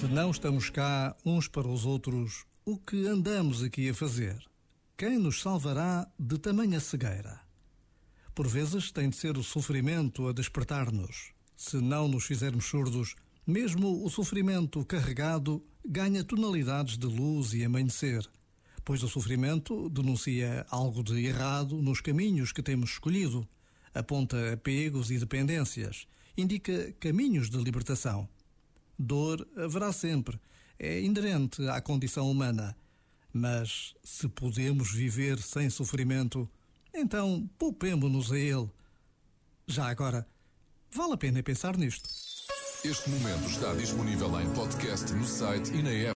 Se não estamos cá uns para os outros, o que andamos aqui a fazer? Quem nos salvará de tamanha cegueira? Por vezes tem de ser o sofrimento a despertar-nos. Se não nos fizermos surdos, mesmo o sofrimento carregado ganha tonalidades de luz e amanhecer, pois o sofrimento denuncia algo de errado nos caminhos que temos escolhido, aponta apegos e dependências, indica caminhos de libertação. Dor haverá sempre, é inerente à condição humana. Mas se podemos viver sem sofrimento, então poupemos-nos a ele. Já agora, vale a pena pensar nisto. Este momento está disponível em podcast no site e na app.